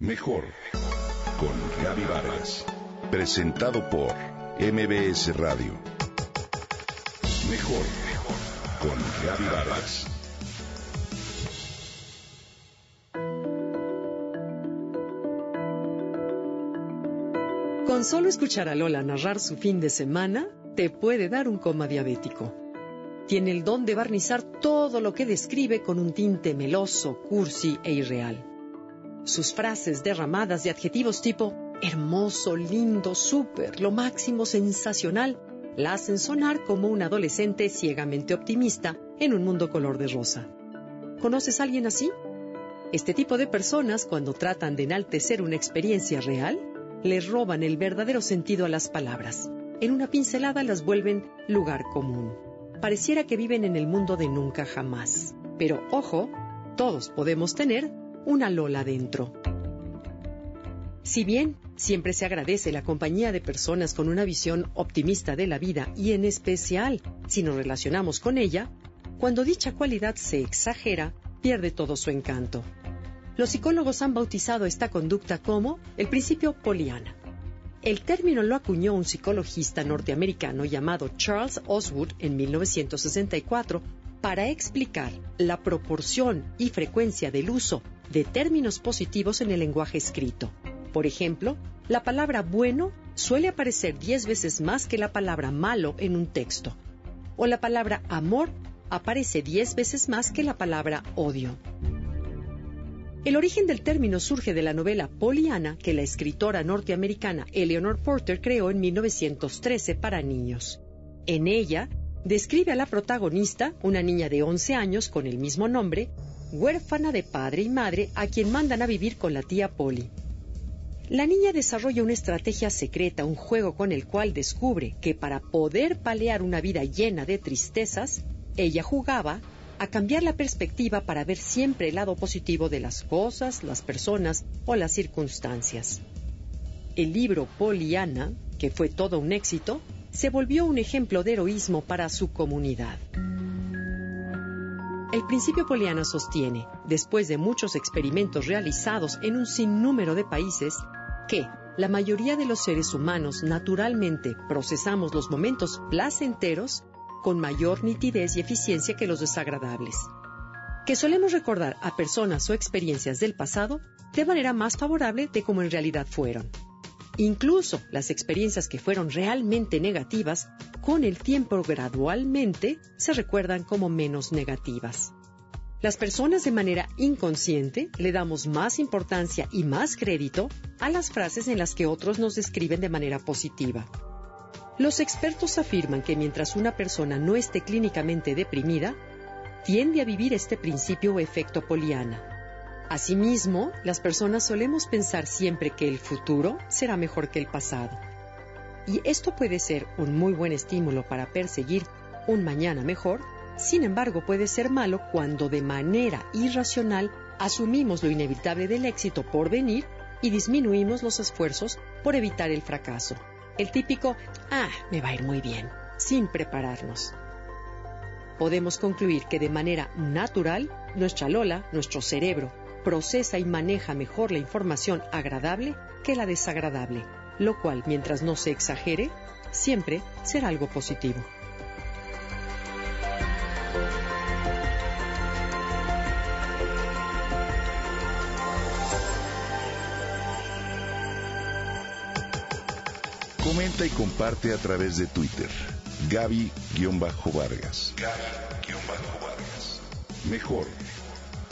Mejor con Gaby Vargas. Presentado por MBS Radio. Mejor con Gaby Vargas. Con solo escuchar a Lola narrar su fin de semana, te puede dar un coma diabético. Tiene el don de barnizar todo lo que describe con un tinte meloso, cursi e irreal. Sus frases derramadas de adjetivos tipo hermoso, lindo, súper, lo máximo, sensacional, la hacen sonar como un adolescente ciegamente optimista en un mundo color de rosa. ¿Conoces a alguien así? Este tipo de personas, cuando tratan de enaltecer una experiencia real, les roban el verdadero sentido a las palabras. En una pincelada las vuelven lugar común. Pareciera que viven en el mundo de nunca jamás. Pero ojo, todos podemos tener una Lola dentro. Si bien siempre se agradece la compañía de personas con una visión optimista de la vida y en especial si nos relacionamos con ella, cuando dicha cualidad se exagera, pierde todo su encanto. Los psicólogos han bautizado esta conducta como el principio Poliana. El término lo acuñó un psicologista norteamericano llamado Charles Oswood en 1964 para explicar la proporción y frecuencia del uso de términos positivos en el lenguaje escrito. Por ejemplo, la palabra bueno suele aparecer 10 veces más que la palabra malo en un texto, o la palabra amor aparece 10 veces más que la palabra odio. El origen del término surge de la novela Poliana que la escritora norteamericana Eleanor Porter creó en 1913 para niños. En ella, describe a la protagonista, una niña de 11 años con el mismo nombre, huérfana de padre y madre a quien mandan a vivir con la tía Polly. La niña desarrolla una estrategia secreta, un juego con el cual descubre que para poder palear una vida llena de tristezas, ella jugaba a cambiar la perspectiva para ver siempre el lado positivo de las cosas, las personas o las circunstancias. El libro Poliana, que fue todo un éxito, se volvió un ejemplo de heroísmo para su comunidad. El principio poliana sostiene, después de muchos experimentos realizados en un sinnúmero de países, que la mayoría de los seres humanos naturalmente procesamos los momentos placenteros con mayor nitidez y eficiencia que los desagradables, que solemos recordar a personas o experiencias del pasado de manera más favorable de como en realidad fueron. Incluso las experiencias que fueron realmente negativas, con el tiempo gradualmente se recuerdan como menos negativas. Las personas de manera inconsciente le damos más importancia y más crédito a las frases en las que otros nos describen de manera positiva. Los expertos afirman que mientras una persona no esté clínicamente deprimida, tiende a vivir este principio o efecto poliana. Asimismo, las personas solemos pensar siempre que el futuro será mejor que el pasado. Y esto puede ser un muy buen estímulo para perseguir un mañana mejor, sin embargo puede ser malo cuando de manera irracional asumimos lo inevitable del éxito por venir y disminuimos los esfuerzos por evitar el fracaso. El típico, ah, me va a ir muy bien, sin prepararnos. Podemos concluir que de manera natural, nuestra Lola, nuestro cerebro, procesa y maneja mejor la información agradable que la desagradable, lo cual, mientras no se exagere, siempre será algo positivo. Comenta y comparte a través de Twitter. Gaby-Vargas. Gaby-Vargas. Mejor